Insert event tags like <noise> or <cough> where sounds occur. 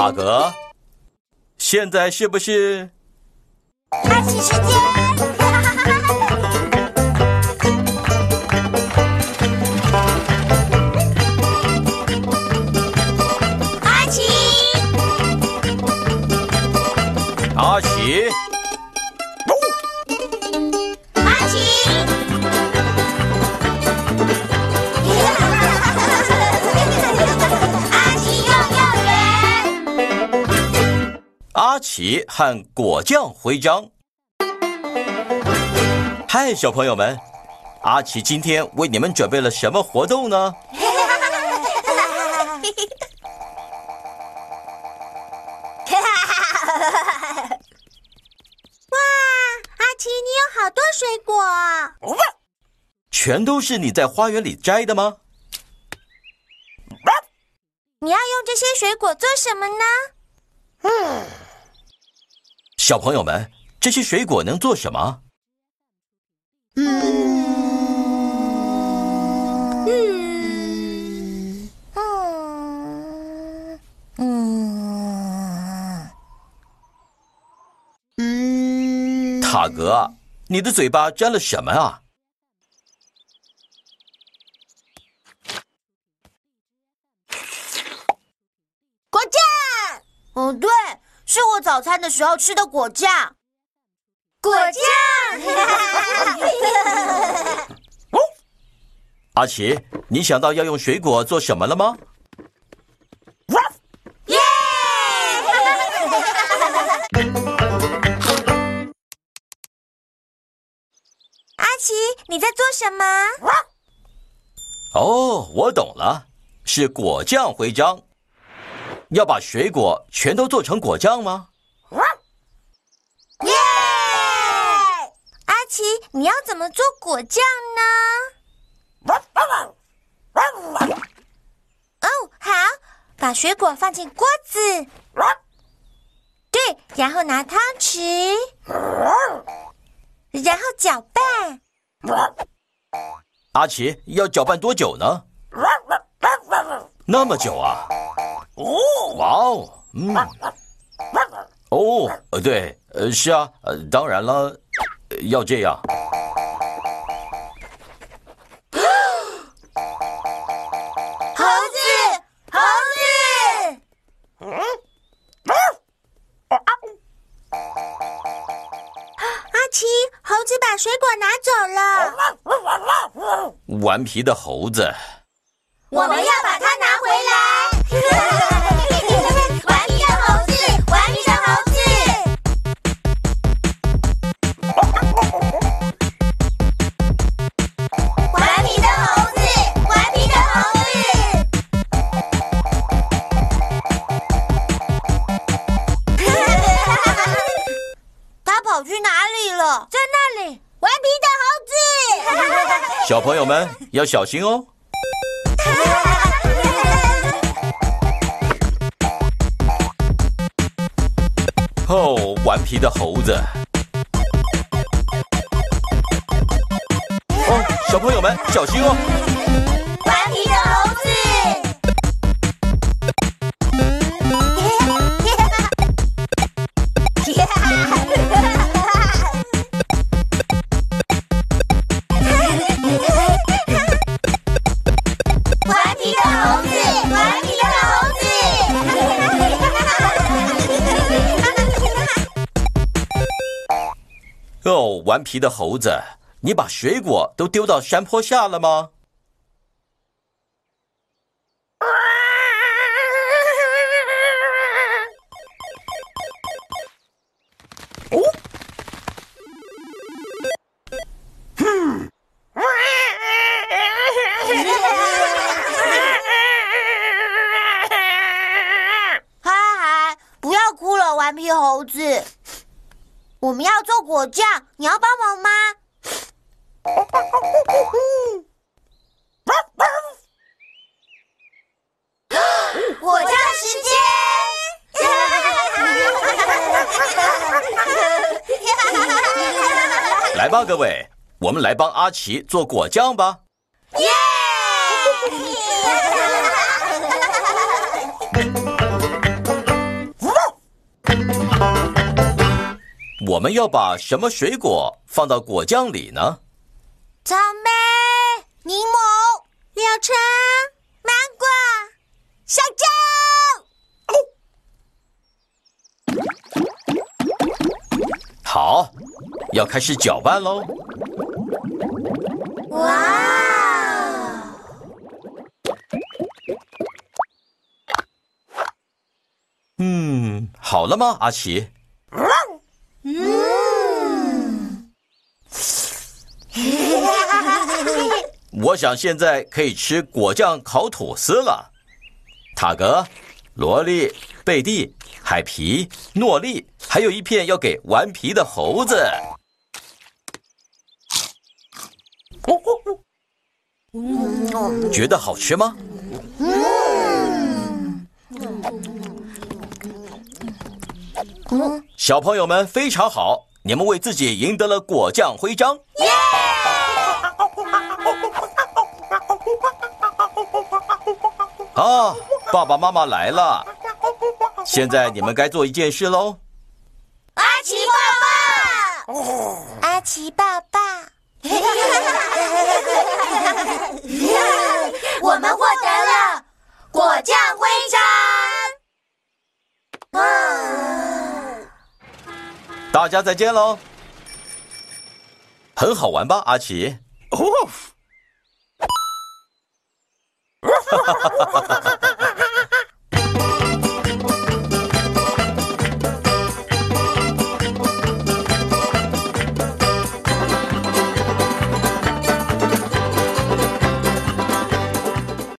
塔格，现在是不是？阿奇时间。阿奇，阿奇，奇和果酱徽章。嗨，小朋友们，阿奇今天为你们准备了什么活动呢？<laughs> 哇，阿奇，你有好多水果。全都是你在花园里摘的吗？你要用这些水果做什么呢？小朋友们，这些水果能做什么？嗯嗯嗯塔格，你的嘴巴沾了什么啊？果酱。哦，对，是我早餐的时候吃的果酱。果酱。<laughs> 阿奇，你想到要用水果做什么了吗？耶！阿奇，你在做什么？哦，我懂了，是果酱徽章。要把水果全都做成果酱吗？耶！阿奇，你要怎么做果酱呢？哦，好，把水果放进锅子。对，然后拿汤匙，然后搅拌。阿奇，要搅拌多久呢？那么久啊！哇哦，嗯，<laughs> 哦，呃，对，呃，是啊，呃，当然了，呃要这样。<gasps> 猴子，猴子！阿奇，猴子把水果拿走了，顽皮的猴子，我们要把它。顽皮的猴子，顽皮的猴子。顽皮的猴子，顽皮的猴子。他跑去哪里了？在那里，顽皮的猴子。小朋友们要小心哦。<laughs> 哦，顽皮的猴子。哦，小朋友们小心哦。顽皮的猴子，你把水果都丢到山坡下了吗？嗨 <laughs> 嗨，不要哭了，顽皮猴子。我们要做果酱，你要帮忙吗？果酱时间！来吧，各位，我们来帮阿奇做果酱吧。耶！我们要把什么水果放到果酱里呢？草莓、柠檬、柳橙、芒果、香蕉。好，要开始搅拌喽。哇！嗯，好了吗，阿奇？我想现在可以吃果酱烤吐司了。塔格、萝莉、贝蒂、海皮、诺丽，还有一片要给顽皮的猴子。觉得好吃吗？小朋友们非常好，你们为自己赢得了果酱徽章。耶！啊，爸爸妈妈来了，现在你们该做一件事喽。阿奇爸爸，阿奇爸爸，<laughs> 我们获得了果酱徽章。大家再见喽！很好玩吧，阿奇？哦，哈哈哈哈哈哈！